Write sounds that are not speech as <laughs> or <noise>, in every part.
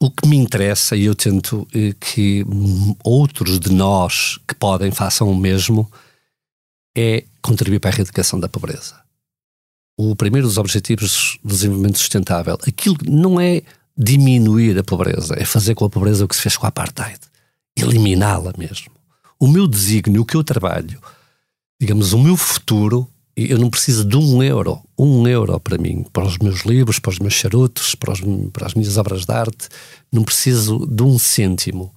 o que me interessa, e eu tento eh, que outros de nós que podem façam o mesmo, é contribuir para a erradicação da pobreza. O primeiro dos objetivos do desenvolvimento sustentável, aquilo não é diminuir a pobreza, é fazer com a pobreza o que se fez com a apartheid, eliminá-la mesmo. O meu desígnio, o que eu trabalho, digamos, o meu futuro eu não preciso de um euro, um euro para mim, para os meus livros, para os meus charutos, para, os, para as minhas obras de arte, não preciso de um cêntimo.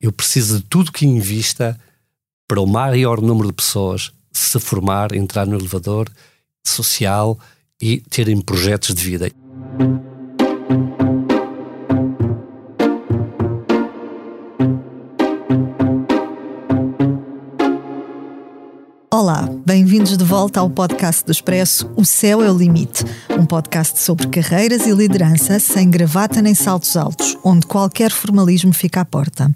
Eu preciso de tudo que invista para o maior número de pessoas se formar, entrar no elevador social e terem projetos de vida. Bem-vindos de volta ao podcast do Expresso O Céu é o Limite, um podcast sobre carreiras e liderança sem gravata nem saltos altos, onde qualquer formalismo fica à porta.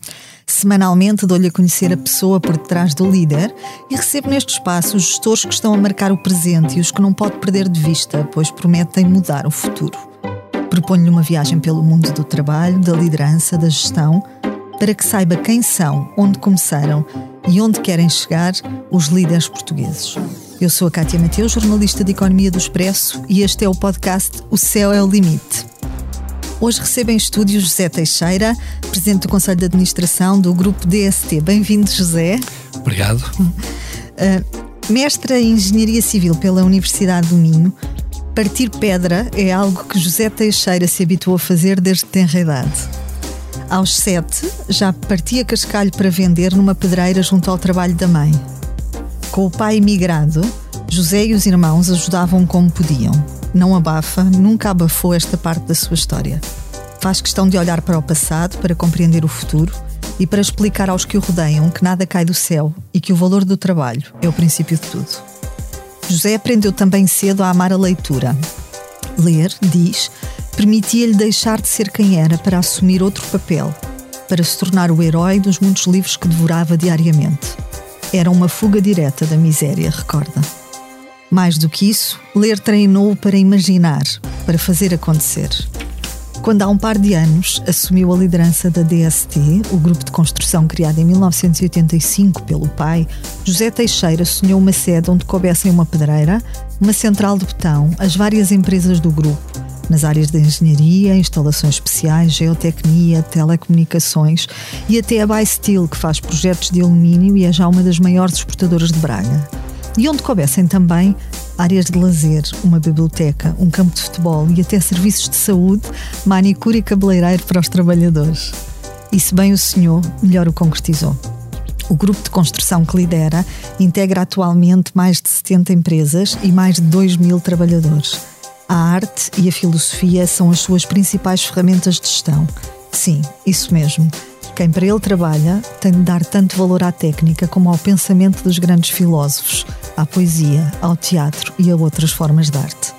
Semanalmente dou-lhe a conhecer a pessoa por detrás do líder e recebo neste espaço os gestores que estão a marcar o presente e os que não pode perder de vista, pois prometem mudar o futuro. Proponho-lhe uma viagem pelo mundo do trabalho, da liderança, da gestão, para que saiba quem são, onde começaram e onde querem chegar os líderes portugueses. Eu sou a Cátia Mateus, jornalista de Economia do Expresso, e este é o podcast O Céu é o Limite. Hoje recebo em estúdio José Teixeira, presidente do Conselho de Administração do Grupo DST. Bem-vindo, José. Obrigado. Uh, mestra em Engenharia Civil pela Universidade do Minho, partir pedra é algo que José Teixeira se habituou a fazer desde tenra idade. Aos sete, já partia cascalho para vender numa pedreira junto ao trabalho da mãe. Com o pai emigrado, José e os irmãos ajudavam como podiam. Não abafa, nunca abafou esta parte da sua história. Faz questão de olhar para o passado para compreender o futuro e para explicar aos que o rodeiam que nada cai do céu e que o valor do trabalho é o princípio de tudo. José aprendeu também cedo a amar a leitura. Ler, diz, permitia-lhe deixar de ser quem era para assumir outro papel, para se tornar o herói dos muitos livros que devorava diariamente. Era uma fuga direta da miséria, recorda. Mais do que isso, ler treinou para imaginar, para fazer acontecer. Quando há um par de anos assumiu a liderança da DST, o grupo de construção criado em 1985 pelo pai, José Teixeira sonhou uma sede onde coubessem uma pedreira, uma central de botão, as várias empresas do grupo, nas áreas de engenharia, instalações especiais, geotecnia, telecomunicações e até a Bysteel, que faz projetos de alumínio e é já uma das maiores exportadoras de Braga. E onde coubessem também áreas de lazer, uma biblioteca, um campo de futebol e até serviços de saúde, manicure e cabeleireiro para os trabalhadores. E se bem o sonhou, melhor o concretizou. O grupo de construção que lidera integra atualmente mais de 70 empresas e mais de 2 mil trabalhadores. A arte e a filosofia são as suas principais ferramentas de gestão. Sim, isso mesmo. Quem para ele trabalha tem de dar tanto valor à técnica como ao pensamento dos grandes filósofos, à poesia, ao teatro e a outras formas de arte.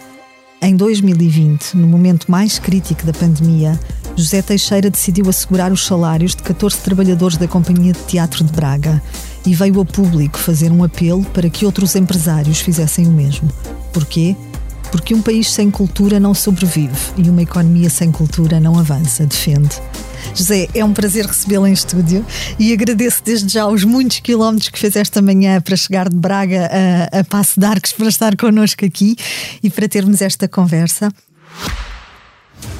Em 2020, no momento mais crítico da pandemia, José Teixeira decidiu assegurar os salários de 14 trabalhadores da Companhia de Teatro de Braga e veio ao público fazer um apelo para que outros empresários fizessem o mesmo. Porquê? Porque um país sem cultura não sobrevive e uma economia sem cultura não avança, defende. José, é um prazer recebê-lo em estúdio e agradeço desde já os muitos quilómetros que fez esta manhã para chegar de Braga a, a Passo de Arcos para estar connosco aqui e para termos esta conversa.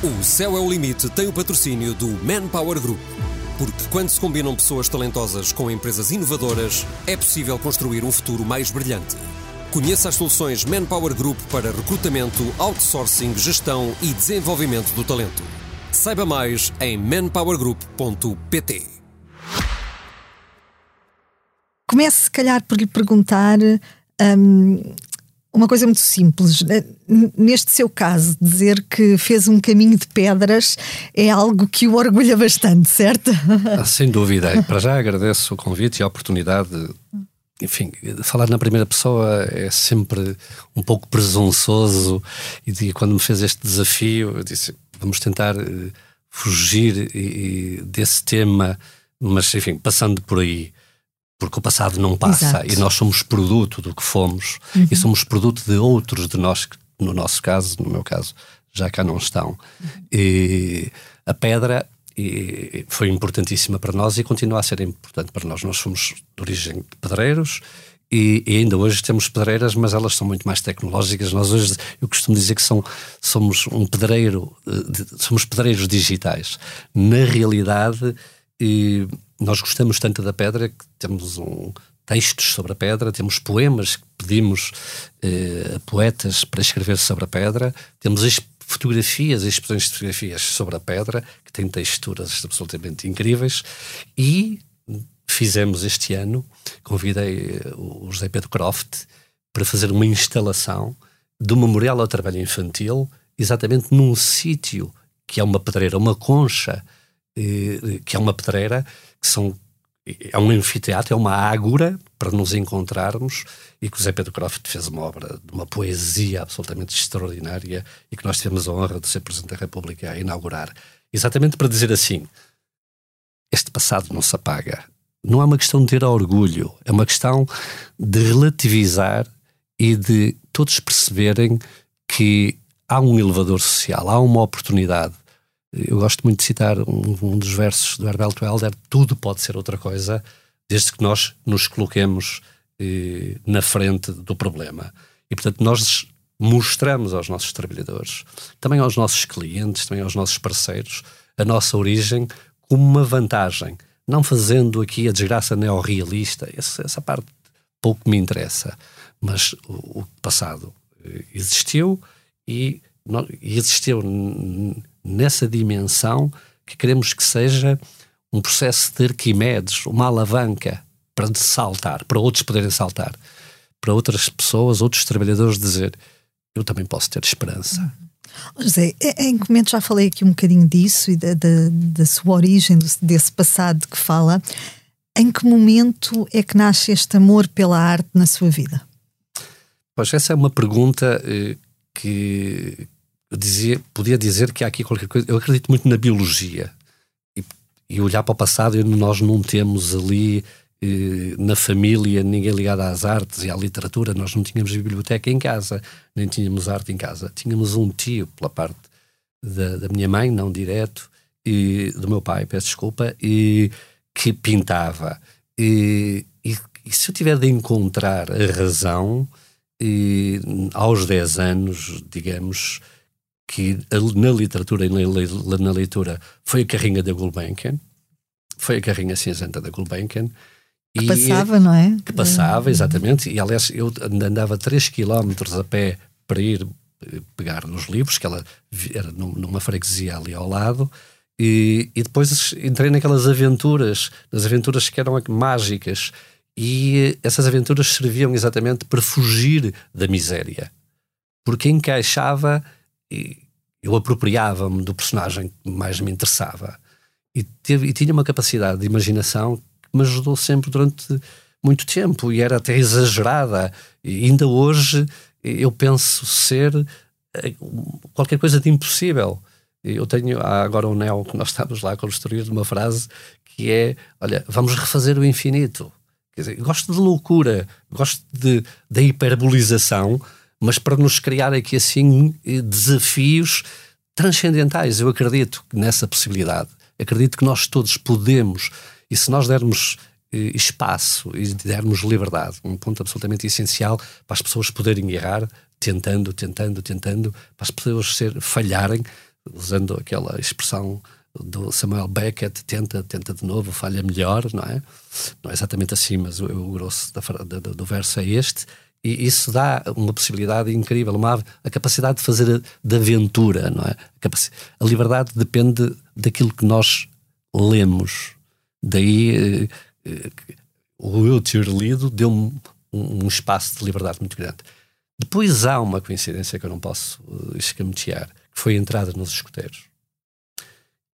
O Céu é o Limite tem o patrocínio do Manpower Group. Porque quando se combinam pessoas talentosas com empresas inovadoras, é possível construir um futuro mais brilhante. Conheça as soluções Manpower Group para recrutamento, outsourcing, gestão e desenvolvimento do talento. Saiba mais em manpowergroup.pt. Comece, se calhar, por lhe perguntar um, uma coisa muito simples. Neste seu caso, dizer que fez um caminho de pedras é algo que o orgulha bastante, certo? Ah, sem dúvida. <laughs> Para já agradeço o convite e a oportunidade enfim, falar na primeira pessoa é sempre um pouco presunçoso e quando me fez este desafio, eu disse, vamos tentar uh, fugir e, desse tema, mas enfim, passando por aí, porque o passado não passa Exato. e nós somos produto do que fomos uhum. e somos produto de outros de nós, no nosso caso, no meu caso, já cá não estão. Uhum. E a pedra e foi importantíssima para nós e continua a ser importante para nós. Nós somos de origem de pedreiros e, e, ainda hoje temos pedreiras, mas elas são muito mais tecnológicas. Nós hoje, eu costumo dizer que são, somos um pedreiro, eh, somos pedreiros digitais. Na realidade, nós gostamos tanto da pedra que temos um, textos sobre a pedra, temos poemas que pedimos eh, a poetas para escrever sobre a pedra, temos fotografias, exposições de fotografias sobre a pedra, que têm texturas absolutamente incríveis, e fizemos este ano, convidei eh, o José Pedro Croft para fazer uma instalação do Memorial ao Trabalho Infantil, exatamente num sítio que é uma pedreira, uma concha, eh, que é uma pedreira, que são é um anfiteatro, é uma ágora para nos encontrarmos e que o Zé Pedro Croft fez uma obra de uma poesia absolutamente extraordinária e que nós tivemos a honra de ser Presidente da República a inaugurar. Exatamente para dizer assim, este passado não se apaga. Não é uma questão de ter orgulho, é uma questão de relativizar e de todos perceberem que há um elevador social, há uma oportunidade eu gosto muito de citar um, um dos versos do Herbert Welder: tudo pode ser outra coisa, desde que nós nos coloquemos eh, na frente do problema. E, portanto, nós mostramos aos nossos trabalhadores, também aos nossos clientes, também aos nossos parceiros, a nossa origem como uma vantagem, não fazendo aqui a desgraça neorrealista, essa, essa parte pouco me interessa, mas o, o passado eh, existiu e, e existiu nessa dimensão que queremos que seja um processo de Arquimedes, uma alavanca para saltar, para outros poderem saltar, para outras pessoas, outros trabalhadores dizer eu também posso ter esperança. José, em momento já falei aqui um bocadinho disso e da, da, da sua origem, desse passado que fala. Em que momento é que nasce este amor pela arte na sua vida? Pois essa é uma pergunta eh, que, dizia, podia dizer que há aqui qualquer coisa. Eu acredito muito na biologia e, e olhar para o passado, nós não temos ali eh, na família ninguém ligado às artes e à literatura. Nós não tínhamos biblioteca em casa, nem tínhamos arte em casa. Tínhamos um tio pela parte da, da minha mãe, não direto, e do meu pai, peço desculpa, e que pintava. E, e, e se eu tiver de encontrar a razão, e, aos 10 anos, digamos que na literatura e na, leitura foi a carrinha da Gulbenkian, foi a carrinha cinzenta da Gulbenkian. Que e, passava, não é? Que passava, exatamente. E aliás, eu andava 3 km a pé para ir eh, pegar nos livros, que ela era numa freguesia ali ao lado, e, e depois entrei naquelas aventuras, nas aventuras que eram mágicas, e eh, essas aventuras serviam exatamente para fugir da miséria, porque encaixava eu apropriava-me do personagem que mais me interessava e, teve, e tinha uma capacidade de imaginação que me ajudou sempre durante muito tempo e era até exagerada. E ainda hoje eu penso ser eh, qualquer coisa de impossível. Eu tenho agora um neo que nós estamos lá a construir uma frase que é: olha, vamos refazer o infinito. Quer dizer, gosto de loucura, gosto de, da hiperbolização, mas para nos criar aqui assim desafios transcendentais. Eu acredito nessa possibilidade. Acredito que nós todos podemos, e se nós dermos eh, espaço e dermos liberdade, um ponto absolutamente essencial para as pessoas poderem errar, tentando, tentando, tentando, para as pessoas ser, falharem, usando aquela expressão do Samuel Beckett, tenta, tenta de novo, falha melhor, não é? Não é exatamente assim, mas o, o grosso da, do, do verso é este. E isso dá uma possibilidade incrível, uma, a capacidade de fazer de aventura, não é? A, a liberdade depende daquilo que nós lemos. Daí eh, eh, o eu ter lido deu-me um, um, espaço de liberdade muito grande. Depois há uma coincidência que eu não posso uh, escamotear, que foi a entrada nos escuteiros.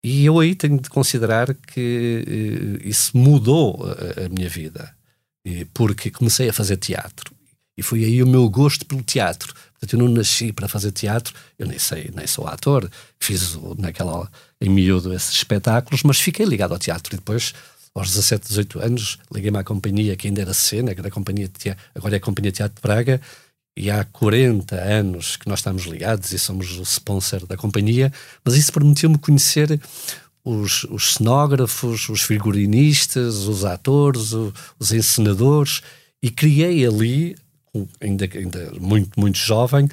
E eu aí tenho de considerar que uh, isso mudou a, a minha vida, porque comecei a fazer teatro e foi aí o meu gosto pelo teatro. Portanto, eu não nasci para fazer teatro, eu nem sei, nem sou ator, fiz naquela, em miúdo esses espetáculos, mas fiquei ligado ao teatro. E depois, aos 17, 18 anos, liguei-me à companhia que ainda era cena, que era a companhia teatro, agora é a Companhia Teatro de Braga, e há 40 anos que nós estamos ligados e somos o sponsor da companhia, mas isso permitiu-me conhecer os, os cenógrafos, os figurinistas, os atores, os, os encenadores, e criei ali, ainda, ainda muito, muito jovem,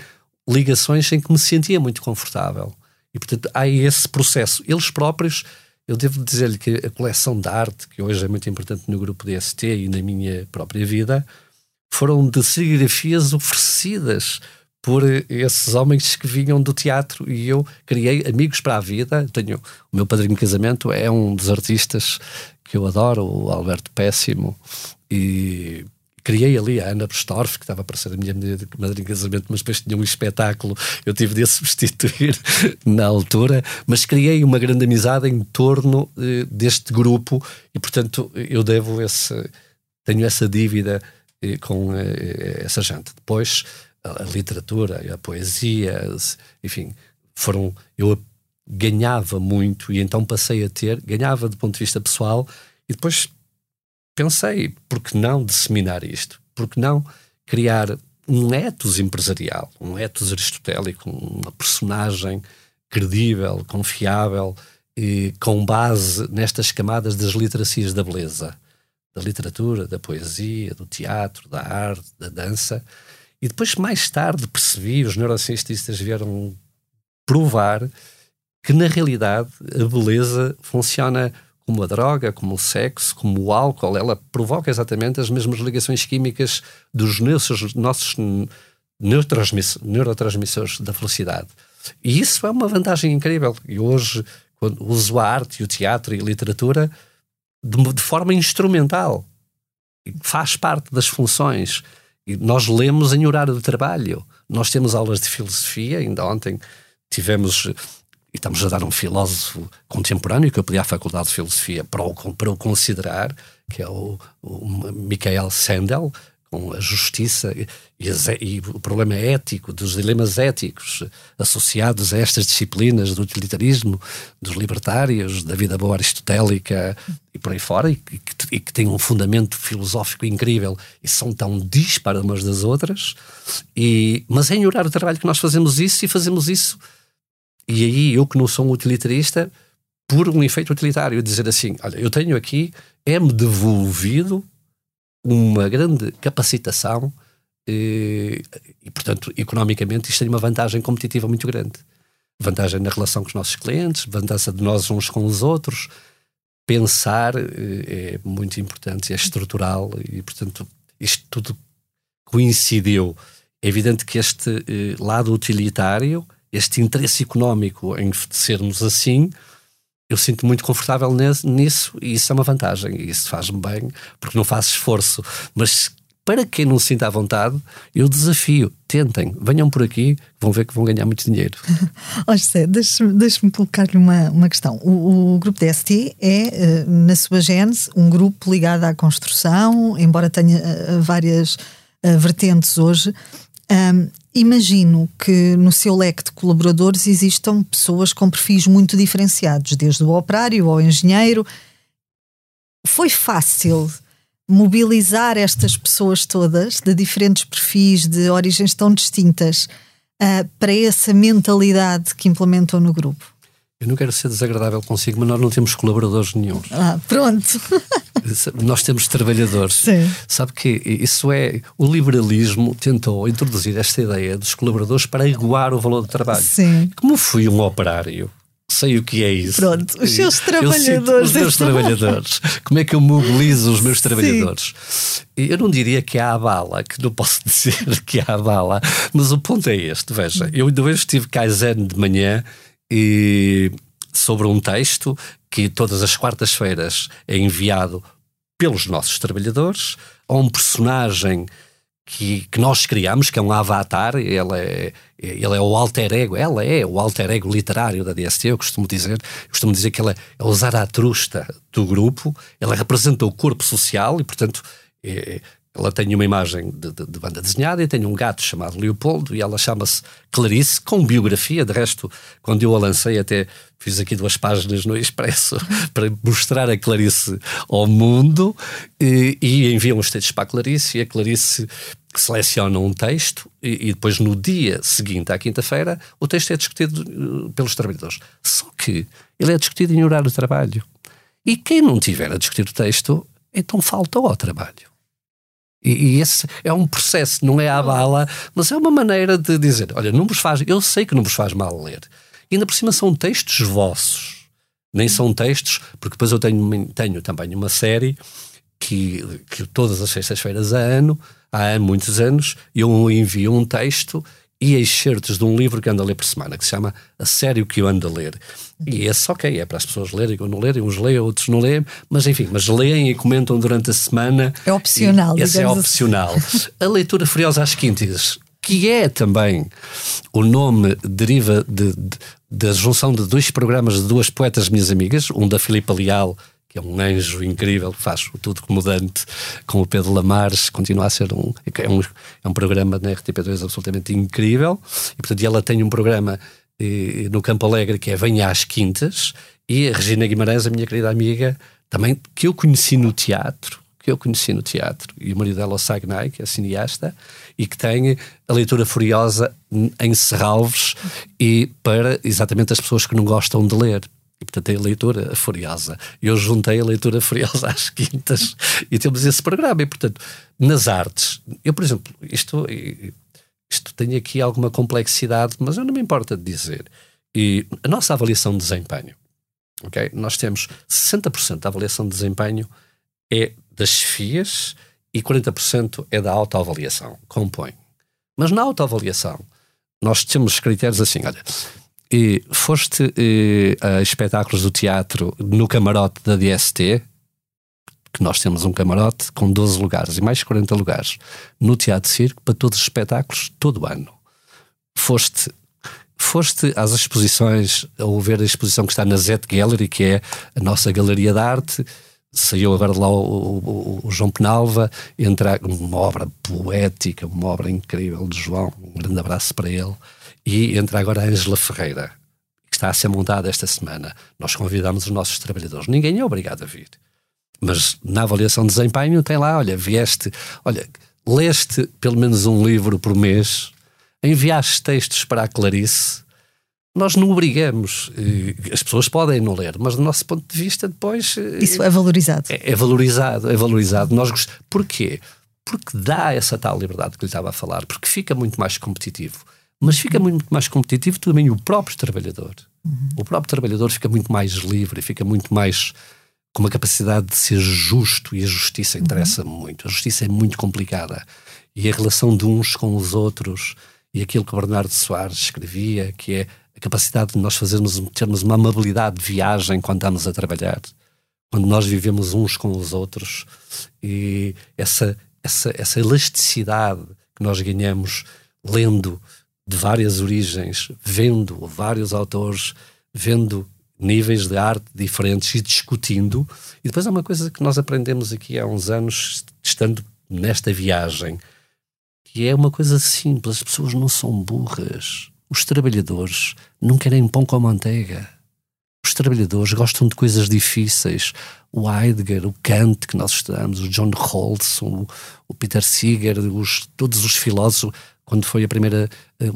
ligações em que me sentia muito confortável. E, portanto, há esse processo. Eles próprios, eu devo dizer-lhe que a coleção de arte, que hoje é muito importante no grupo DST e na minha própria vida, foram de serigrafias oferecidas por esses homens que vinham do teatro e eu criei amigos para a vida. Tenho o meu padrinho de casamento é um dos artistas que eu adoro, o Alberto Péssimo, e criei ali a Ana Bestorff, que estava para ser a minha madrinha de casamento, mas depois tinha um espetáculo, eu tive de a <laughs> substituir na altura, mas criei uma grande amizade em torno eh, deste grupo e, portanto, eu devo esse, tenho essa dívida eh, com eh, essa gente. Depois, a, a literatura, a poesia, enfim, foram. Eu ganhava muito e então passei a ter, ganhava do ponto de vista pessoal e depois pensei, por que não disseminar isto? Por que não criar um ethos empresarial, um ethos aristotélico, uma personagem credível, confiável, e com base nestas camadas das literacias da beleza, da literatura, da poesia, do teatro, da arte, da dança. E depois, mais tarde, percebi, os neurocientistas vieram provar que, na realidade, a beleza funciona como a droga, como o sexo, como o álcool, ela provoca exatamente as mesmas ligações químicas dos nossos, nossos neurotransmissores da felicidade. E isso é uma vantagem incrível. E hoje, quando uso a arte o teatro e a literatura de, de forma instrumental, faz parte das funções. E nós lemos em horário de trabalho. Nós temos aulas de filosofia, ainda ontem tivemos estamos a dar um filósofo contemporâneo que eu pedi à Faculdade de Filosofia para o, para o considerar, que é o, o Michael Sandel, com a justiça e, e, o problema ético, dos dilemas éticos associados a estas disciplinas do utilitarismo, dos libertários, da vida boa aristotélica e por aí fora, e que, e que têm um fundamento filosófico incrível e são tão dispares umas das outras, e, mas é horário de trabalho que nós fazemos isso e fazemos isso e aí eu que não sou um utilitarista, por um efeito utilitário, dizer assim, olha, eu tenho aqui, é-me devolvido uma grande capacitação e, eh, e, portanto, economicamente isto tem uma vantagem competitiva muito grande. Vantagem na relação com os nossos clientes, vantagem de nós uns com os outros. Pensar eh, é muito importante, é estrutural e, portanto, isto tudo coincidiu. É evidente que este eh, lado utilitário este interesse económico em sermos assim, eu sinto muito confortável nisso e isso é uma vantagem. E isso faz-me bem, porque não faço esforço. Mas para quem não se sinta à vontade, eu desafio, tentem, venham por aqui, vão ver que vão ganhar muito dinheiro. <laughs> Ó José, deixe-me deixe colocar-lhe uma, uma questão. O, o, grupo DST é, eh, na sua gênese, um grupo ligado à construção, embora tenha eh, várias uh, vertentes hoje. Um, imagino que no seu leque de colaboradores existam pessoas com perfis muito diferenciados, desde o operário ao engenheiro. Foi fácil mobilizar estas pessoas todas, de diferentes perfis, de origens tão distintas, uh, para essa mentalidade que implementam no grupo? Eu não quero ser desagradável consigo, mas nós não temos colaboradores nenhum. Ah, pronto. <laughs> nós temos trabalhadores. Sim. Sabe que isso é. O liberalismo tentou introduzir esta ideia dos colaboradores para igualar o valor do trabalho. Sim. Como fui um operário, sei o que é isso. Pronto, os seus trabalhadores. os meus trabalhadores. Como é que eu mobilizo os meus trabalhadores? Sim. Eu não diria que há a bala, que não posso <laughs> dizer que há a bala, mas o ponto é este. Veja, eu de vez estive Kaizen de manhã e sobre um texto que todas as quartas-feiras é enviado pelos nossos trabalhadores a um personagem que, que nós criamos, que é um avatar, ele é, ele é o alter ego, ela é o alter ego literário da DST, eu costumo dizer, costumo dizer que ela é o Zaratrusta do grupo, ela representa o corpo social e, portanto, é, ela tem uma imagem de, de, de, banda desenhada e tem um gato chamado Leopoldo e ela chama-se Clarice, com biografia. De resto, quando eu a lancei, até fiz aqui duas páginas no Expresso <laughs> para mostrar a Clarice ao mundo e, e enviam os textos para a Clarice e a Clarice seleciona um texto e, e, depois no dia seguinte, à quinta-feira, o texto é discutido uh, pelos trabalhadores. Só que ele é discutido em horário de trabalho. E quem não tiver a discutir o texto, então faltou ao trabalho. E, esse é um processo, não é à bala, mas é uma maneira de dizer: olha, não vos faz, eu sei que não vos faz mal ler. E ainda por cima são textos vossos, nem são textos, porque depois eu tenho, tenho também uma série que, que todas as sextas-feiras a ano, há muitos anos, eu envio um texto e excertos de um livro que ando a ler por semana, que se chama A Sério que eu ando a ler. E esse, ok, é para as pessoas lerem ou não lerem, uns leem, outros não leem, mas enfim, mas leem e comentam durante a semana. É opcional, Esse é assim. opcional. Assim. A leitura Furiosa às Quintas, que é também o nome, deriva de, de, da junção de dois programas de duas poetas minhas amigas, um da Filipa Leal que é um anjo incrível, que faz o tudo comodante com o Pedro Lamares, continua a ser um é um, é um programa na RTP2 absolutamente incrível, e portanto ela tem um programa eh, no Campo Alegre que é Venha às Quintas, e a Regina Guimarães, a minha querida amiga, também, que eu conheci no teatro, que eu conheci no teatro, e o marido dela, o Sagnai, que é cineasta, e que tem a leitura furiosa em Serralves, e para exatamente as pessoas que não gostam de ler e, portanto, é a leitura furiosa. Eu juntei a leitura furiosa às quintas e temos esse programa. E, portanto, nas artes, eu, por exemplo, isto, isto tem aqui alguma complexidade, mas eu não me importa de dizer. E a nossa avaliação de desempenho, ok? Nós temos 60% da avaliação de desempenho é das chefias e 40% é da autoavaliação, compõe. Mas na autoavaliação, nós temos critérios assim, olha, foste e, a espetáculos do teatro no camarote da DST, que nós temos um camarote com 12 lugares e mais 40 lugares no Teatro Circo para todos os espetáculos todo ano. Foste foste às exposições, ou ver a exposição que está na Zet Gallery, que é a nossa galeria de arte. Saiu agora lá o, o, o, João Penalva, entra uma obra poética, uma obra incrível de João. Um grande abraço para ele. E entra agora a Ângela Ferreira, que está a ser montada esta semana. Nós convidamos os nossos trabalhadores. Ninguém é obrigado a vir. Mas na avaliação de desempenho tem lá, olha, vieste, olha, leste pelo menos um livro por mês, enviaste textos para a Clarice, nós não obrigamos. As pessoas podem não ler, mas do nosso ponto de vista, depois. Isso é valorizado. É, é valorizado, é valorizado. Nós gost... Porquê? Porque dá essa tal liberdade que lhe estava a falar, porque fica muito mais competitivo mas fica muito mais competitivo também o próprio trabalhador. Uhum. O próprio trabalhador fica muito mais livre, fica muito mais com uma capacidade de ser justo e a justiça interessa uhum. muito. A justiça é muito complicada e a relação de uns com os outros e aquilo que o Bernardo Soares escrevia, que é a capacidade de nós fazermos termos uma amabilidade de viagem quando estamos a trabalhar, quando nós vivemos uns com os outros e essa essa essa elasticidade que nós ganhamos lendo de várias origens, vendo vários autores, vendo níveis de arte diferentes e discutindo. E depois há uma coisa que nós aprendemos aqui há uns anos, estando nesta viagem, que é uma coisa simples: as pessoas não são burras. Os trabalhadores não querem pão com manteiga. Os trabalhadores gostam de coisas difíceis. O Heidegger, o Kant, que nós estudamos, o John Rawls, o, Peter Seeger, os, todos os filósofos quando foi a primeira, eh,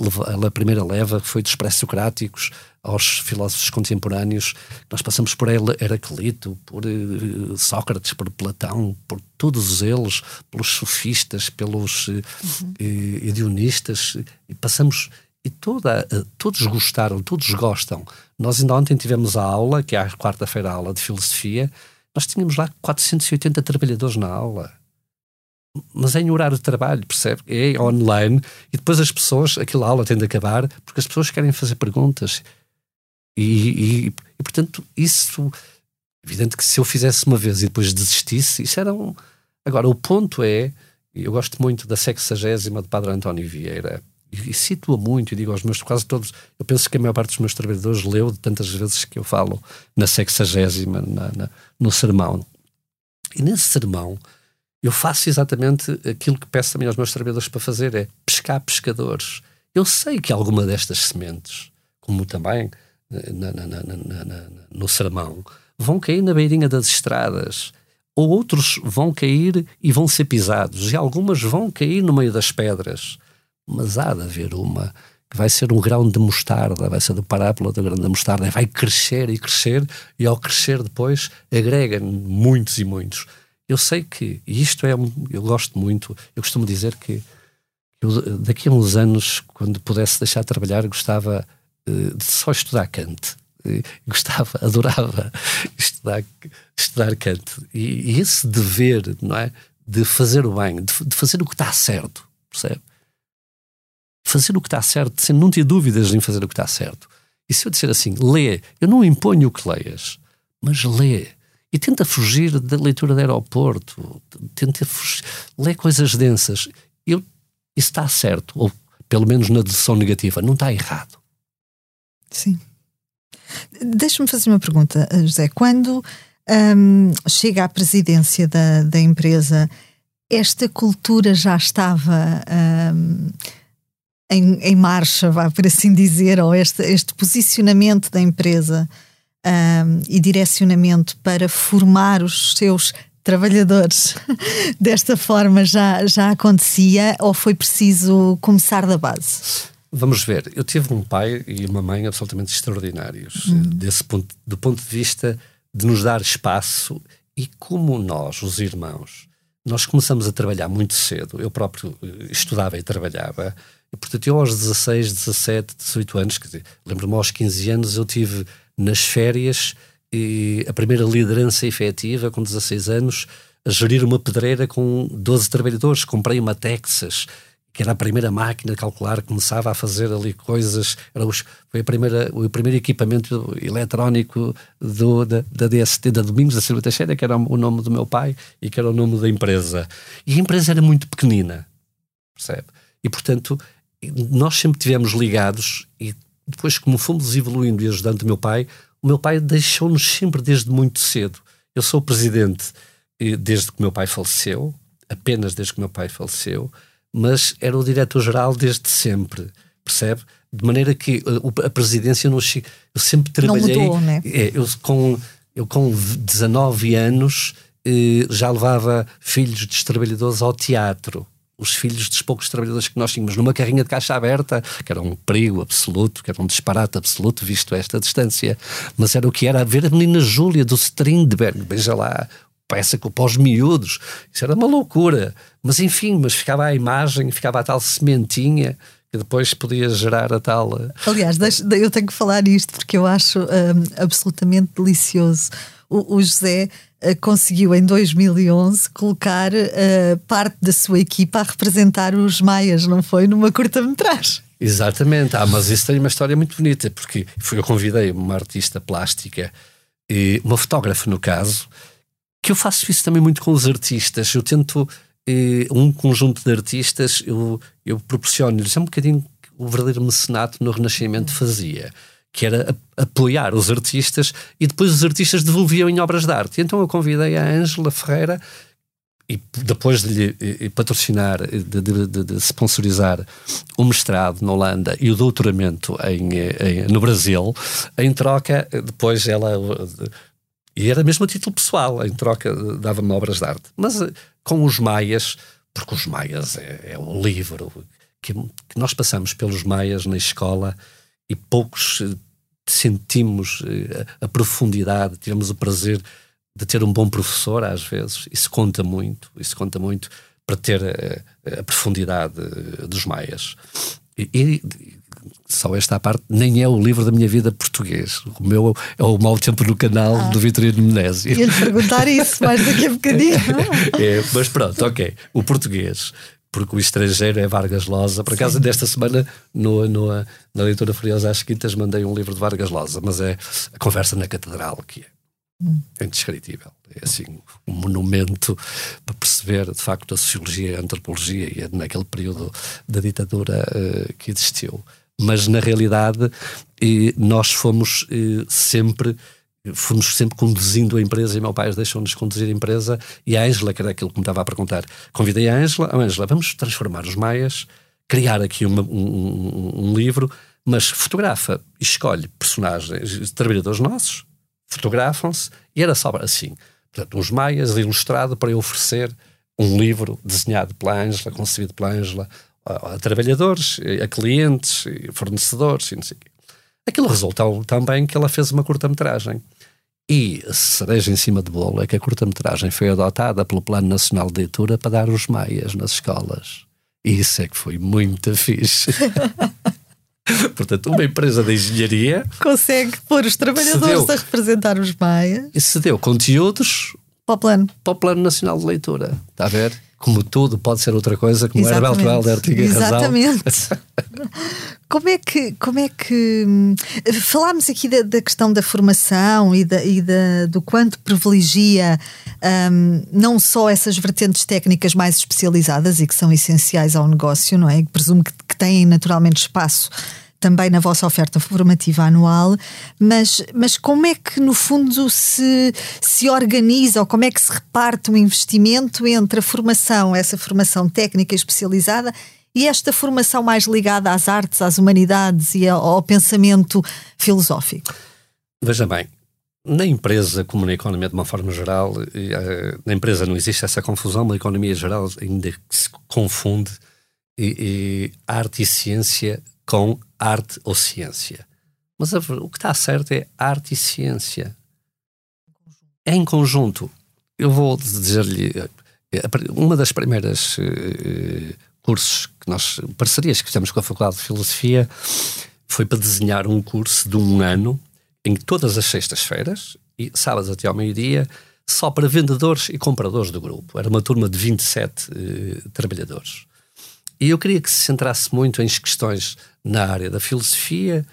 a primeira leva, que foi dos pré-socráticos aos filósofos contemporâneos, nós passamos por Heraclito, por uh, Sócrates, por Platão, por todos eles, pelos sofistas, pelos uh, uhum. hedionistas, e passamos e toda, todos gostaram, todos gostam. Nós ainda ontem tivemos a aula, que é a quarta-feira a aula de filosofia, nós tínhamos lá 480 trabalhadores na aula mas é em horário de trabalho, percebe? É online e depois as pessoas, aquela aula tem de acabar porque as pessoas querem fazer perguntas. E, e, e, portanto, isso, evidente que se eu fizesse uma vez e depois desistisse, isso era um. Agora, o ponto é, eu gosto muito da sexagésima de Padre António Vieira e, e cito-a muito e digo aos meus, quase todos, eu penso que a maior parte dos meus trabalhadores leu de tantas vezes que eu falo na sexagésima, na, na, no sermão. E nesse sermão eu faço exatamente aquilo que peço também aos meus trabalhadores para fazer, é pescar pescadores. Eu sei que alguma destas sementes, como também na, na, na, no sermão, vão cair na beirinha das estradas. ou outros vão cair e vão ser pisados, e algumas vão cair no meio das pedras. Mas há de haver uma que vai ser um grão de mostarda, vai ser do parábola do grão de mostarda, vai crescer e crescer, e ao crescer depois agrega muitos e muitos. Eu sei que, e isto é, eu gosto muito, eu costumo dizer que eu, daqui a uns anos, quando pudesse deixar de trabalhar, gostava uh, de só estudar Kant. Uh, gostava, <laughs> adorava estudar, estudar Kant. E, e, esse dever, não é? De fazer o bem, de, de fazer o que está certo, percebe? Fazer o que está certo, sem não ter dúvidas em fazer o que está certo. E se eu disser assim, lê, eu não imponho que leias, mas lê e tenta fugir da leitura de aeroporto, tenta fugir, lê coisas densas. Eu, isso está certo, ou pelo menos na decisão negativa, não está errado. Sim. Deixa-me fazer uma pergunta, José. Quando um, chega à presidência da, da empresa, esta cultura já estava um, em, em, marcha, vá por assim dizer, ou este, este posicionamento da empresa um, e direcionamento para formar os seus trabalhadores <laughs> desta forma já, já acontecia ou foi preciso começar da base? Vamos ver, eu tive um pai e uma mãe absolutamente extraordinários, hum. desse ponto, do ponto de vista de nos dar espaço e como nós, os irmãos, nós começamos a trabalhar muito cedo. Eu próprio eh, estudava e trabalhava. E, portanto, eu aos 16, 17, 18 anos, lembro-me aos 15 anos, eu tive nas férias e a primeira liderança efetiva, com 16 anos, a gerir uma pedreira com 12 trabalhadores. Comprei uma Texas, que era a primeira máquina de calcular, começava a fazer ali coisas. Era os, foi a primeira, o primeiro equipamento eletrónico do, da, da DST, da Domingos da Silva Teixeira, que era o nome do meu pai e que era o nome da empresa. E a empresa era muito pequenina, percebe? E, portanto, nós sempre tivemos ligados e depois, como fomos evoluindo e ajudando o meu pai, o meu pai deixou-nos sempre desde muito cedo. Eu sou presidente eh, desde que o meu pai faleceu, apenas desde que o meu pai faleceu, mas era o diretor-geral desde sempre, percebe? De maneira que eh, a presidência não eu sempre trabalhei. Não mudou, né? É, eu com eu com 19 anos já levava filhos de trabalhadores ao teatro os filhos dos poucos trabalhadores que nós tínhamos numa carrinha de caixa aberta, que era um perigo absoluto, que era um disparate absoluto, visto esta distância. Mas era o que era ver a menina Júlia do Strindberg, veja lá, peça com pós miúdos. Isso era uma loucura. Mas enfim, mas ficava a imagem, ficava a tal sementinha que depois podia gerar a tal. Eh, Aliás, eu tenho que falar isto porque eu acho um, absolutamente delicioso. O, o José conseguiu em 2011 colocar uh, parte da sua equipa a representar os Maias, não foi? Numa curta-metragem. Exatamente, ah, mas isso tem uma história muito bonita, porque eu convidei uma artista plástica, e uma fotógrafa no caso, que eu faço isso também muito com os artistas. Eu tento um conjunto de artistas, eu, eu proporciono-lhes é um bocadinho o verdadeiro mecenato no Renascimento fazia, que era apoiar os artistas e depois os artistas devolviam em obras de arte. Então eu convidei a Ângela Ferreira e depois de lhe patrocinar, de, de, de, de, sponsorizar o mestrado na Holanda e o doutoramento em, em, no Brasil, em troca, depois ela. E era mesmo a título pessoal, em troca dava-me obras de arte. Mas com os maias, porque os maias é, é um livro que, que, nós passamos pelos maias na escola e poucos eh, sentimos eh, a, profundidade, tivemos o prazer de ter um bom professor às vezes, isso conta muito, isso conta muito para ter a, eh, a profundidade dos maias. E, e, só esta parte, nem é o livro da minha vida português. O meu é o Mau Tempo no Canal ah. do Vitorino Menésio. Ia-lhe perguntar isso mais daqui a <laughs> bocadinho. é, mas pronto, ok. O português porque o estrangeiro é Vargas Losa. Por acaso, desta semana, no, no, na leitura Furiosa às Quintas, mandei um livro de Vargas Losa, mas é a Conversa na Catedral, que é hum. indescritível. É assim um monumento para perceber, de facto, a sociologia e a antropologia e naquele período da ditadura uh, que existiu mas na realidade nós fomos sempre fomos sempre conduzindo a empresa e meu pai deixou-nos conduzir a empresa e a Ângela, que era aquilo que me estava a perguntar, convidei a Ângela, a Ângela, vamos transformar os maias, criar aqui uma, um, um, livro, mas fotografa escolhe personagens, trabalhadores nossos, fotografam-se e era só assim. portanto, uns maias ilustrado para eu oferecer um livro desenhado pela Ângela, concebido pela Ângela, a, a, trabalhadores, a clientes, fornecedores e não sei o quê. Aquilo resultou também que ela fez uma curta-metragem. E cereja em cima de bolo é que a curta-metragem foi adotada pelo Plano Nacional de Leitura para dar os maias nas escolas. E isso é que foi muito <laughs> fixe. <laughs> Portanto, uma empresa de engenharia consegue pôr os trabalhadores a representar os maias e se deu conteúdos para o plano. Para o Plano Nacional de Leitura. Está a ver? Como tudo pode ser outra coisa, como era Herbert Welder tinha Exatamente. razão. <laughs> como é que. Como é que hum, falámos aqui da, da, questão da formação e, da, e da, do quanto privilegia um, não só essas vertentes técnicas mais especializadas e que são essenciais ao negócio, não é? Presumo que, que têm naturalmente espaço também na vossa oferta formativa anual, mas, mas como é que no fundo se, se organiza ou como é que se reparte o investimento entre a formação, essa formação técnica especializada e esta formação mais ligada às artes, às humanidades e ao, pensamento filosófico? Veja bem, na empresa, como na economia de uma forma geral, eh, na empresa não existe essa confusão, na economia geral ainda se confunde e, e arte e ciência com arte ou ciência. Mas a, o que está certo é arte e ciência. Em conjunto. Eu vou dizer-lhe, eh, uma das primeiras uh, cursos que nós, parcerias que fizemos com a Faculdade de Filosofia, foi para desenhar um curso de um ano em todas as sextas-feiras e sábados até ao meio-dia, só para vendedores e compradores do grupo. Era uma turma de 27 uh, trabalhadores. E eu queria que se centrasse muito em questões na área da filosofia,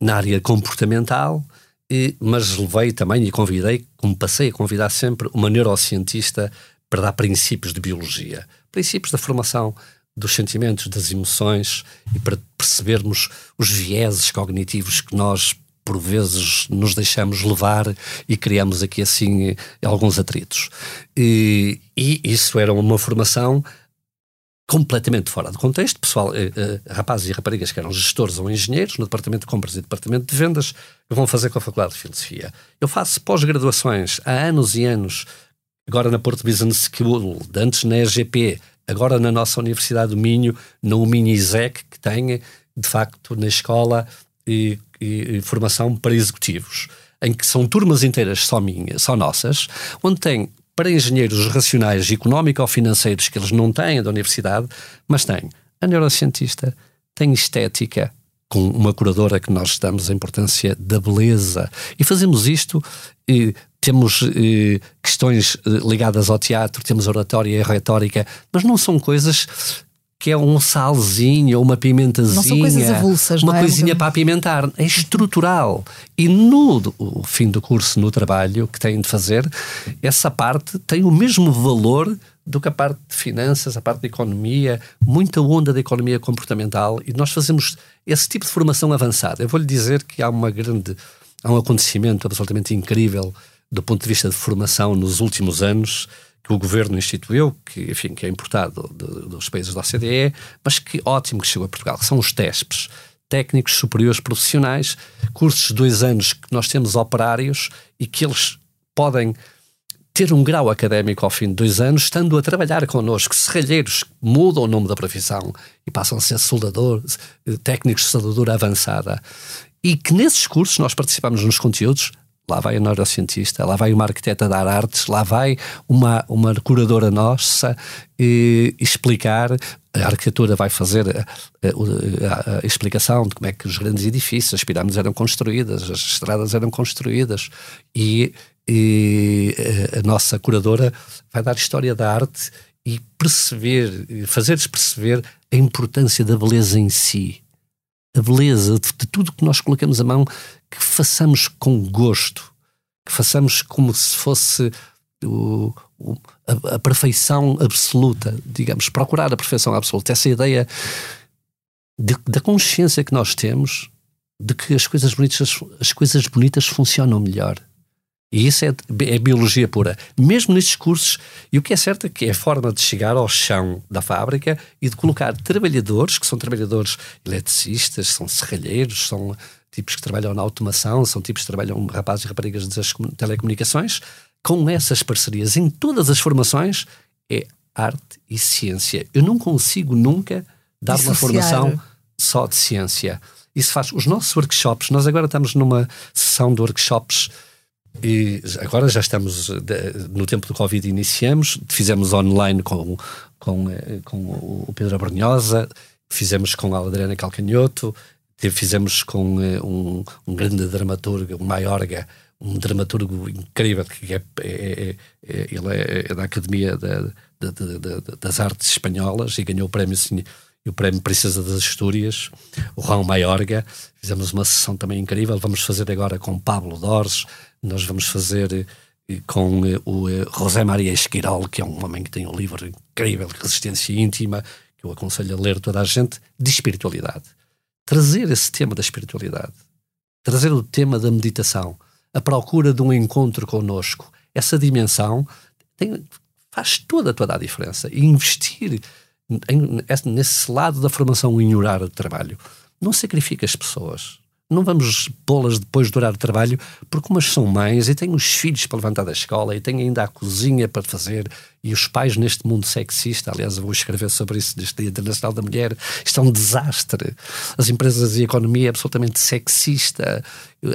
na área comportamental, e, mas levei também e convidei, como passei a convidar sempre, uma neurocientista para dar princípios de biologia, princípios da formação dos sentimentos, das emoções e para percebermos os vieses cognitivos que nós por vezes nos deixamos levar e criamos aqui assim alguns atritos. E, e isso era uma formação completamente fora de contexto, pessoal, eh, eh, rapazes e raparigas que eram gestores ou engenheiros no departamento de compras e departamento de vendas, que vão fazer com a Faculdade de Filosofia. Eu faço pós-graduações há anos e anos, agora na Porto Business School, antes na EGP, agora na nossa Universidade do Minho, no Minho ISEC, que tem, de facto, na escola e, e, e formação para executivos em que são turmas inteiras só minhas, só nossas, onde tem para engenheiros racionais económico-financeiros que eles não têm da universidade, mas têm a neurocientista, tem estética, com uma curadora que nós damos a importância da beleza. E fazemos isto, e temos eh, questões eh, ligadas ao teatro, temos oratória e retórica, mas não são coisas que é um salzinho ou uma pimentazinha. Não são coisas avulsas, Uma é? coisinha para apimentar. É estrutural. E no o fim do curso, no trabalho que têm de fazer, essa parte tem o mesmo valor do que a parte de finanças, a parte de economia, muita onda da economia comportamental. E nós fazemos esse tipo de formação avançada. Eu vou-lhe dizer que há uma grande. Há um acontecimento absolutamente incrível do ponto de vista de formação nos últimos anos que o governo instituiu, que, enfim, que é importado de, dos países da OCDE, mas que ótimo que chegou a Portugal, que são os TESPs, técnicos superiores profissionais, cursos de dois anos que nós temos operários e que eles podem ter um grau académico ao fim de dois anos, estando a trabalhar connosco, serralheiros mudam o nome da profissão e passam a ser soldadores, técnicos de soldadura avançada. E que nesses cursos nós participamos nos conteúdos lá vai a neurocientista, lá vai uma arquiteta dar artes, lá vai uma, uma curadora nossa e, explicar. A arquitetura vai fazer a, a, a, explicação de como é que os grandes edifícios, as pirâmides eram construídas, as estradas eram construídas e, e a nossa curadora vai dar história da arte e perceber, fazer-lhes perceber a importância da beleza em si a beleza de, de tudo que nós colocamos a mão, que façamos com gosto, que façamos como se fosse o, o, a, a, perfeição absoluta, digamos, procurar a perfeição absoluta. Essa ideia de, da consciência que nós temos de que as coisas bonitas, as coisas bonitas funcionam melhor. E isso é, é biologia pura. Mesmo nestes cursos, e o que é certo é que é a forma de chegar ao chão da fábrica e de colocar trabalhadores, que são trabalhadores eletricistas, são serralheiros, são tipos que trabalham na automação, são tipos que trabalham, rapazes e raparigas das telecomunicações, com essas parcerias em todas as formações é arte e ciência. Eu não consigo nunca dar Dissociar. uma formação só de ciência. Isso faz. Os nossos workshops, nós agora estamos numa sessão de workshops e agora já estamos no tempo do Covid iniciamos, fizemos online com, com, eh, com o Pedro Abrunhosa, fizemos com a Adriana Calcanhoto, fizemos com eh, um, um grande dramaturgo, Maiorga, um dramaturgo incrível, que é, é, é, é ele é, é, da Academia da, da, da, das Artes Espanholas e ganhou o prémio, o prémio Princesa das Astúrias, o Raul Maiorga. Fizemos uma sessão também incrível. Vamos fazer agora com Pablo Dores, nós vamos fazer eh, com eh, o José Maria Esquirol, que é um homem que tem um livro incrível resistência íntima, que eu aconselho a ler toda a gente, de espiritualidade. Trazer esse tema da espiritualidade, trazer o tema da meditação, a procura de um encontro connosco, essa dimensão tem, faz toda, toda a diferença. E investir em, nesse lado da formação em horário de trabalho não sacrifica as pessoas não vamos pô-las depois de durar o trabalho, porque umas são mães e têm os filhos para levantar da escola e têm ainda a cozinha para fazer, e os pais neste mundo sexista, aliás, eu vou escrever sobre isso neste Dia Internacional da Mulher, isto é um desastre. As empresas e a economia é absolutamente sexista,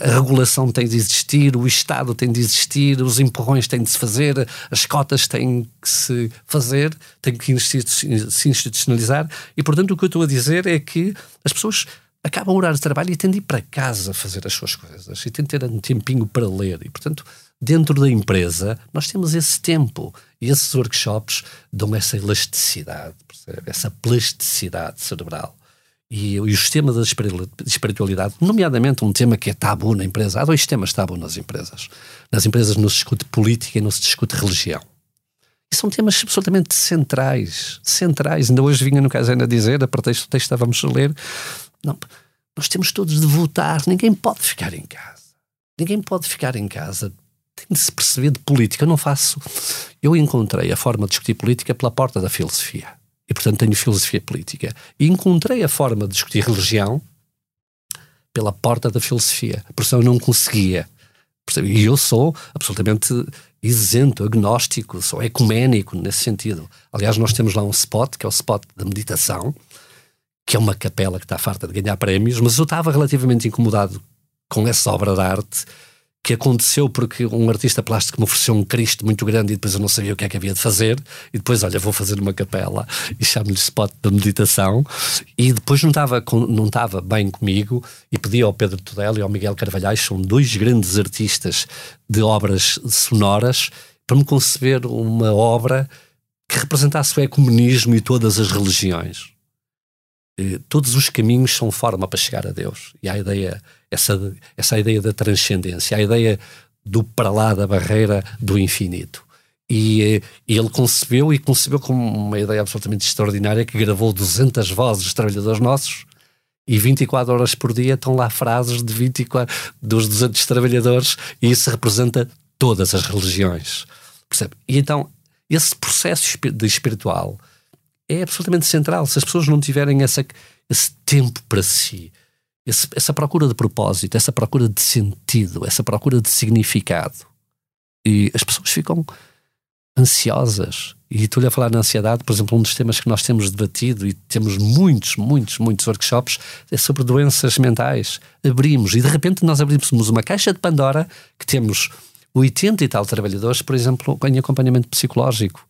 a regulação tem de existir, o Estado tem de existir, os empurrões têm de se fazer, as cotas têm que se fazer, têm que se institucionalizar, e portanto o que eu estou a dizer é que as pessoas acabam o horário de trabalho e têm de ir para casa fazer as suas coisas e têm de ter um tempinho para ler. E, portanto, dentro da empresa, nós temos esse tempo e esses workshops dão essa elasticidade, percebe? essa plasticidade cerebral. E, e o sistema da espiritualidade, nomeadamente um tema que é tabu na empresa, há dois temas tabu nas empresas. Nas empresas não se discute política e não se discute religião. E são temas absolutamente centrais, centrais. Ainda hoje vinha no caso ainda dizer, a pretexto do texto que estávamos a ler, não, nós temos todos de votar, ninguém pode ficar em casa. Ninguém pode ficar em casa. Tem de se perceber de política. Eu não faço. Eu encontrei a forma de discutir política pela porta da filosofia. E, portanto, tenho filosofia política. E encontrei a forma de discutir religião pela porta da filosofia. Por isso eu não conseguia. E eu sou absolutamente isento, agnóstico, sou ecuménico nesse sentido. Aliás, nós temos lá um spot, que é o spot da meditação, que é uma capela que está farta de ganhar prémios, mas eu estava relativamente incomodado com essa obra de arte que aconteceu porque um artista plástico me ofereceu um Cristo muito grande e depois eu não sabia o que é que havia de fazer e depois, olha, vou fazer uma capela e chamo-lhe spot da meditação. E depois não estava, não estava bem comigo e pedi ao Pedro Tudela e ao Miguel Carvalhais, são dois grandes artistas de obras sonoras, para me conceber uma obra que representasse o ecumenismo e todas as religiões eh, todos os caminhos são forma para chegar a Deus. E a ideia, essa, essa ideia da transcendência, a ideia do para lá da barreira do infinito. E, e, eh, ele concebeu e concebeu como uma ideia absolutamente extraordinária que gravou 200 vozes de trabalhadores nossos e 24 horas por dia estão lá frases de 24 dos 200 trabalhadores e isso representa todas as religiões. Percebe? E então esse processo espiritual é absolutamente central. Se as pessoas não tiverem essa, esse tempo para si, esse, essa procura de propósito, essa procura de sentido, essa procura de significado, e as pessoas ficam ansiosas. E estou-lhe a falar na ansiedade, por exemplo, um dos temas que nós temos debatido e temos muitos, muitos, muitos workshops é sobre doenças mentais. Abrimos e de repente nós abrimos uma caixa de Pandora que temos 80 e tal trabalhadores, por exemplo, em acompanhamento psicológico.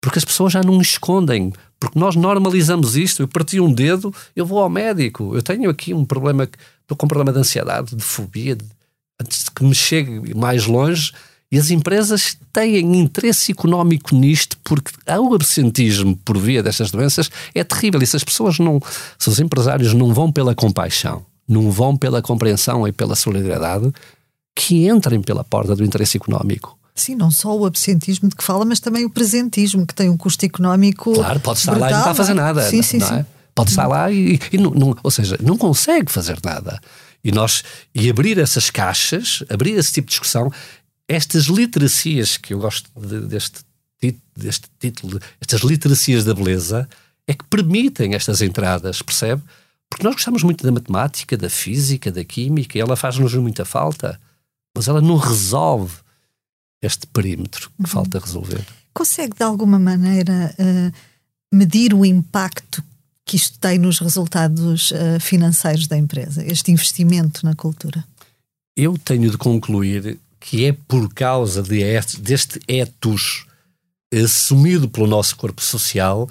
Porque as pessoas já não escondem. Porque nós normalizamos isto. Eu parti um dedo, eu vou ao médico. Eu tenho aqui um problema, estou com um problema de ansiedade, de fobia, de, antes de que me chegue mais longe. E as empresas têm interesse económico nisto porque o absentismo por via destas doenças é terrível. E se as pessoas não, se os empresários não vão pela compaixão, não vão pela compreensão e pela solidariedade, que entrem pela porta do interesse económico. Sim, não só o absentismo de que fala, mas também o presentismo, que tem um custo económico. Claro, pode estar brutal, lá e não está a fazer nada. Sim, sim, sim. É? Pode estar lá e, e não, não, ou seja, não consegue fazer nada. E nós e abrir essas caixas, abrir esse tipo de discussão, estas literacias que eu gosto de, deste, deste título, estas literacias da beleza, é que permitem estas entradas, percebe? Porque nós gostamos muito da matemática, da física, da química, e ela faz-nos muita falta, mas ela não resolve este perímetro que uhum. falta resolver. Consegue de alguma maneira uh, medir o impacto que isto tem nos resultados uh, financeiros da empresa, este investimento na cultura? Eu tenho de concluir que é por causa de, deste etos assumido pelo nosso corpo social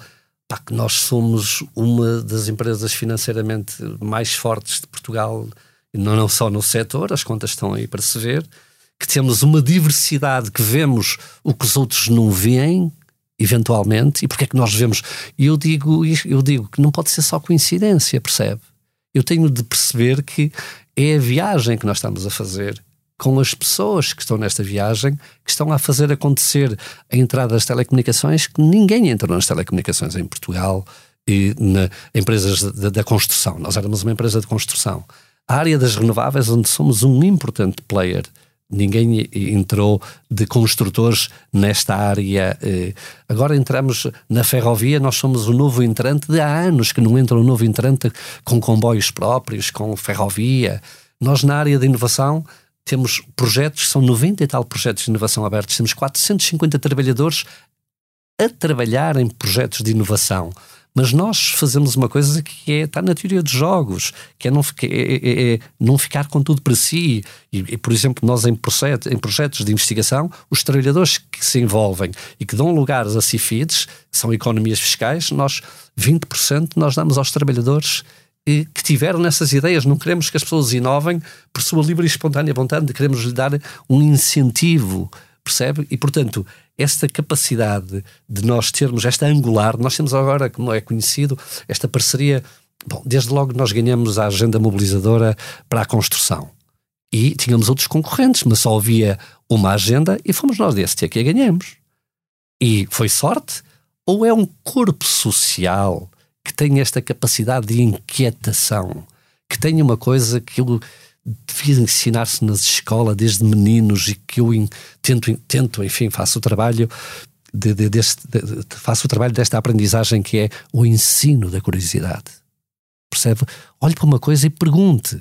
pá, que nós somos uma das empresas financeiramente mais fortes de Portugal, não, não só no setor, as contas estão aí para se ver, que temos uma diversidade, que vemos o que os outros não veem, eventualmente, e porque é que nós vemos. E eu digo, eu digo que não pode ser só coincidência, percebe? Eu tenho de perceber que é a viagem que nós estamos a fazer com as pessoas que estão nesta viagem, que estão a fazer acontecer a entrada das telecomunicações, que ninguém entrou nas telecomunicações em Portugal e na empresas da, da construção. Nós éramos uma empresa de construção. A área das renováveis, onde somos um importante player, ninguém entrou de construtores nesta área. Eh, agora entramos na ferrovia, nós somos o novo entrante de há anos que não entra um novo entrante com comboios próprios, com ferrovia. Nós na área de inovação temos projetos, são 90 e tal projetos de inovação abertos, temos 450 trabalhadores a trabalhar em projetos de inovação. Mas nós fazemos uma coisa que é, está na teoria dos jogos, que é não, é, é, é não ficar com tudo para si. E, e, por exemplo, nós em, em projetos de investigação, os trabalhadores que se envolvem e que dão lugares a CIFIDs, que são economias fiscais, nós 20% nós damos aos trabalhadores que tiveram nessas ideias. Não queremos que as pessoas inovem por sua livre e espontânea vontade, queremos lhe dar um incentivo, percebe? E, portanto, esta capacidade de nós termos esta angular, nós temos agora, como é conhecido, esta parceria. Bom, desde logo nós ganhamos a agenda mobilizadora para a construção. E tínhamos outros concorrentes, mas só havia uma agenda e fomos nós desse que a ganhamos. E foi sorte? Ou é um corpo social que tenha esta capacidade de inquietação, que tenha uma coisa que eu devia ensinar-se nas escolas desde meninos e que eu tento, tento enfim, faço o trabalho de, de, deste, de, faço o trabalho desta aprendizagem que é o ensino da curiosidade. Percebe? Olhe para uma coisa e pergunte.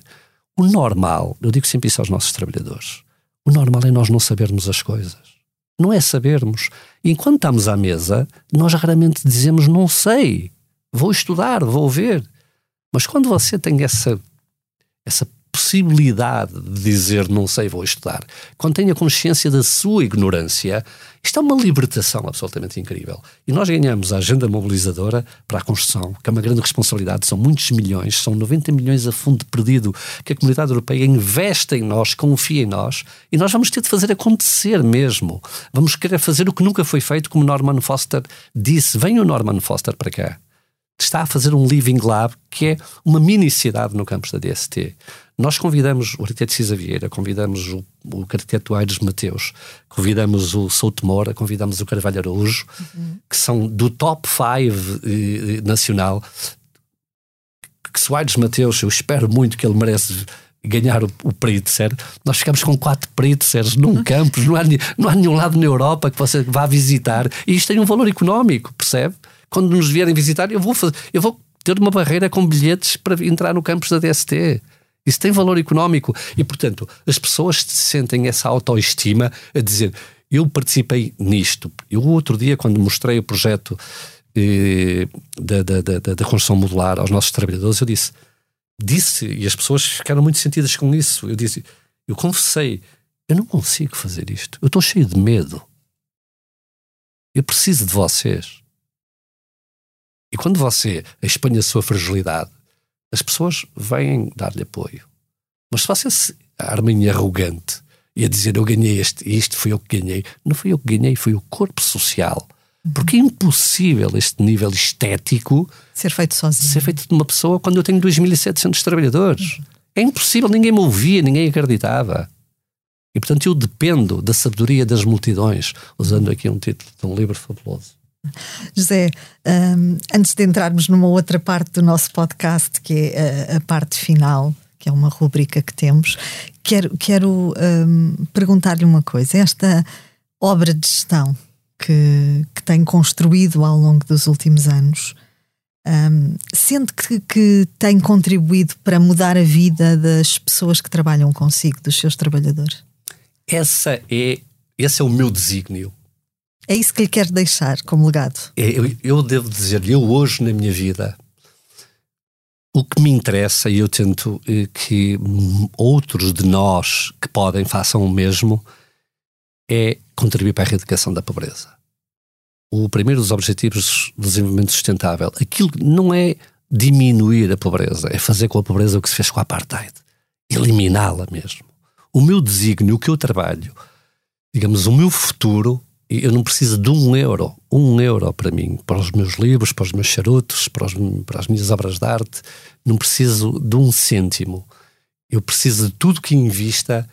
O normal, eu digo sempre isso aos nossos trabalhadores, o normal é nós não sabermos as coisas. Não é sabermos. Enquanto estamos à mesa, nós raramente dizemos não sei vou estudar, vou ver. Mas quando você tem essa, essa possibilidade de dizer não sei, vou estudar, quando tem a consciência da sua ignorância, isto é uma libertação absolutamente incrível. E nós ganhamos a agenda mobilizadora para a construção, que é uma grande responsabilidade, são muitos milhões, são 90 milhões a fundo perdido, que a comunidade europeia investe em nós, confia em nós, e nós vamos ter de fazer acontecer mesmo. Vamos querer fazer o que nunca foi feito, como Norman Foster disse. Vem o Norman Foster para cá está a fazer um Living Lab, que é uma mini cidade no campus da DST. Nós convidamos o arquiteto Cisa Vieira, convidamos o, o arquiteto Aires Mateus, convidamos o Souto Mora, convidamos o Carvalho Araújo, uhum. que são do top 5 eh, nacional. Que se o Aires Mateus, eu espero muito que ele merece ganhar o, o Pritzer, nós ficamos com quatro Pritzers num campus, não há, não há nenhum lado na Europa que você vá visitar, e isto tem um valor económico, percebe? quando nos vierem visitar, eu vou, fazer, eu vou ter uma barreira com bilhetes para entrar no campus da DST. Isso tem valor económico. E, portanto, as pessoas sentem essa autoestima a dizer: eu participei nisto. Eu, outro dia, quando mostrei o projeto eh, da, da, da, da, construção modular aos nossos trabalhadores, eu disse, disse, e as pessoas ficaram muito sentidas com isso. Eu disse, eu confessei, eu não consigo fazer isto. Eu estou cheio de medo. Eu preciso de vocês. E quando você expõe a sua fragilidade, as pessoas vêm dar-lhe apoio. Mas se você se arma em arrogante e a dizer eu ganhei este, isto foi eu que ganhei, não foi eu que ganhei, foi o corpo social. Porque é impossível este nível estético ser feito sozinho. Ser feito de uma pessoa quando eu tenho 2.700 trabalhadores. Uhum. É impossível, ninguém me ouvia, ninguém acreditava. E portanto eu dependo da sabedoria das multidões, usando aqui um título de um livro fabuloso. José, um, antes de entrarmos numa outra parte do nosso podcast, que é a, a parte final, que é uma rubrica que temos, quero, quero um, perguntar-lhe uma coisa. Esta obra de gestão que, que tem construído ao longo dos últimos anos, um, sente que, que tem contribuído para mudar a vida das pessoas que trabalham consigo, dos seus trabalhadores? Essa é esse é o meu desígnio. É isso que lhe quer deixar como legado? É, eu, eu devo dizer, eu hoje na minha vida, o que me interessa, e eu tento eh, que outros de nós que podem façam o mesmo, é contribuir para a erradicação da pobreza. O primeiro dos objetivos do desenvolvimento sustentável, aquilo não é diminuir a pobreza, é fazer com a pobreza o que se fez com a apartheid, eliminá-la mesmo. O meu desígnio, o que eu trabalho, digamos, o meu futuro, eu não preciso de um euro, um euro para mim, para os meus livros, para os meus charutos, para, os, para as minhas obras de arte, não preciso de um cêntimo. Eu preciso de tudo que invista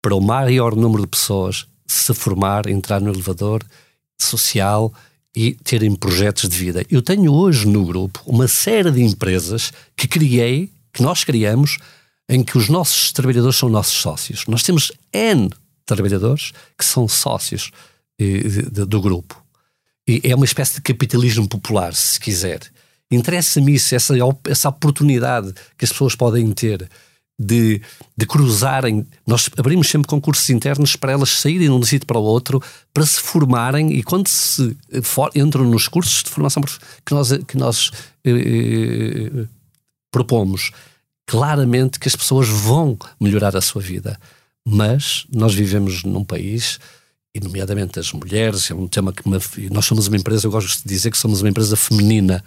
para o maior número de pessoas se formar, entrar no elevador social e terem projetos de vida. Eu tenho hoje no grupo uma série de empresas que criei, que nós criamos, em que os nossos trabalhadores são nossos sócios. Nós temos N trabalhadores que são sócios do grupo. E é uma espécie de capitalismo popular, se quiser. Interessa-me isso, essa, essa oportunidade que as pessoas podem ter de, de cruzarem. Nós abrimos sempre concursos internos para elas saírem de um sítio para o outro, para se formarem e quando se for, entram nos cursos de formação que nós, que nós eh, eh, propomos, claramente que as pessoas vão melhorar a sua vida. Mas nós vivemos num país e nomeadamente as mulheres, é um tema que nós somos uma empresa, eu gosto de dizer que somos uma empresa feminina,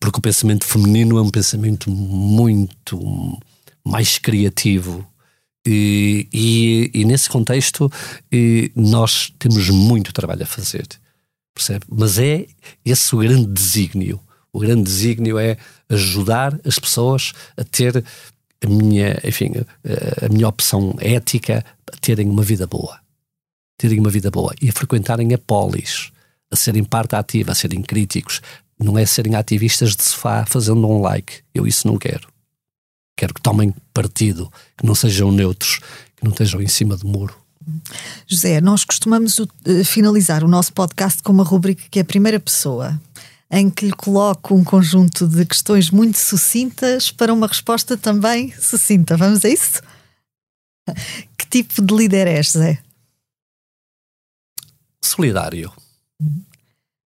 porque o pensamento feminino é um pensamento muito mais criativo. E, e, e nesse contexto nós temos muito trabalho a fazer, percebe? Mas é esse o grande desígnio. O grande desígnio é ajudar as pessoas a ter a minha, enfim, a minha opção ética, a terem uma vida boa. Terem uma vida boa e a frequentarem a polis, a serem parte ativa, a serem críticos. Não é serem ativistas de sofá fazendo um like. Eu isso não quero. Quero que tomem partido, que não sejam neutros, que não estejam em cima do muro. José, nós costumamos uh, finalizar o nosso podcast com uma rubrica que é a primeira pessoa, em que lhe coloco um conjunto de questões muito sucintas para uma resposta também sucinta. Vamos a isso? <laughs> Que tipo de líder és, José? Solidário.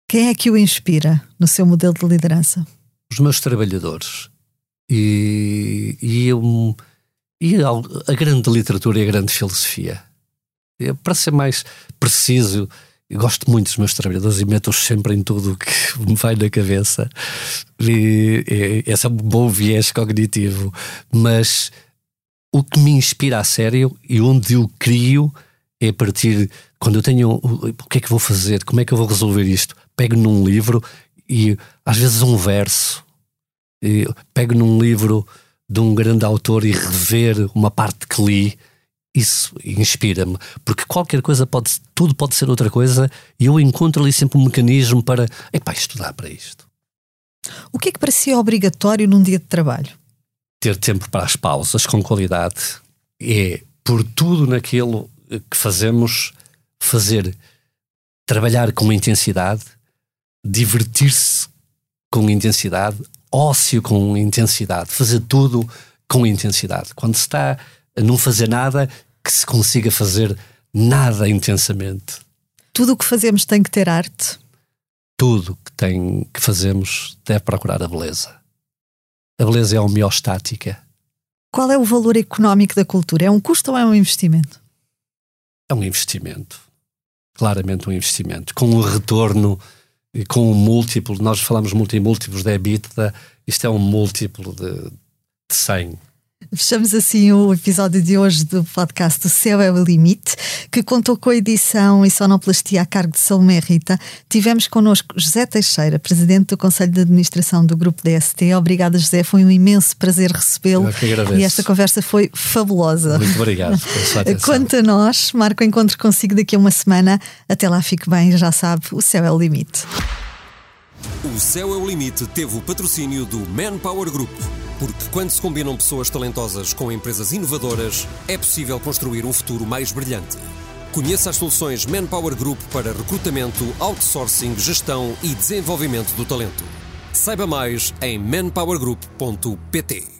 Quem é que o inspira no seu modelo de liderança? Os meus trabalhadores e, e, eu, e a grande literatura e a grande filosofia. Para ser mais preciso, eu gosto muito dos meus trabalhadores e meto-os sempre em tudo o que me vai na cabeça. E, e, esse é um bom viés cognitivo. Mas o que me inspira a sério e onde eu crio é a partir. Quando eu tenho. O que é que vou fazer? Como é que eu vou resolver isto? Pego num livro e às vezes um verso pego num livro de um grande autor e rever uma parte que li, isso inspira-me, porque qualquer coisa pode, tudo pode ser outra coisa e eu encontro ali sempre um mecanismo para, epá, estudar para isto. O que é que para si é obrigatório num dia de trabalho? Ter tempo para as pausas com qualidade é, por tudo naquilo que fazemos, fazer, trabalhar com intensidade, divertir-se com intensidade, ócio com intensidade, fazer tudo com intensidade. Quando se está a não fazer nada, que se consiga fazer nada intensamente. Tudo o que fazemos tem que ter arte? Tudo que, tem, que fazemos deve procurar a beleza. A beleza é homeostática. Qual é o valor económico da cultura? É um custo ou é um investimento? É um investimento. Claramente um investimento. Com um retorno com um múltiplo, nós falamos muito em múltiplos de EBITDA, isto é um múltiplo de, de 100. Fechamos assim o episódio de hoje do podcast O Céu é o Limite, que contou com a edição e sonoplastia a cargo de Salomé Rita. Tivemos connosco José Teixeira, presidente do Conselho de Administração do Grupo DST. Obrigada, José. Foi um imenso prazer recebê-lo. E esta conversa foi fabulosa. Muito obrigado Quanto a nós, marco encontro consigo daqui a uma semana. Até lá, fique bem, já sabe, o céu é o limite. O Céu é o Limite teve o patrocínio do Manpower Group. Porque quando se combinam pessoas talentosas com empresas inovadoras, é possível construir um futuro mais brilhante. Conheça as soluções Manpower Group para recrutamento, outsourcing, gestão e desenvolvimento do talento. Saiba mais em manpowergroup.pt.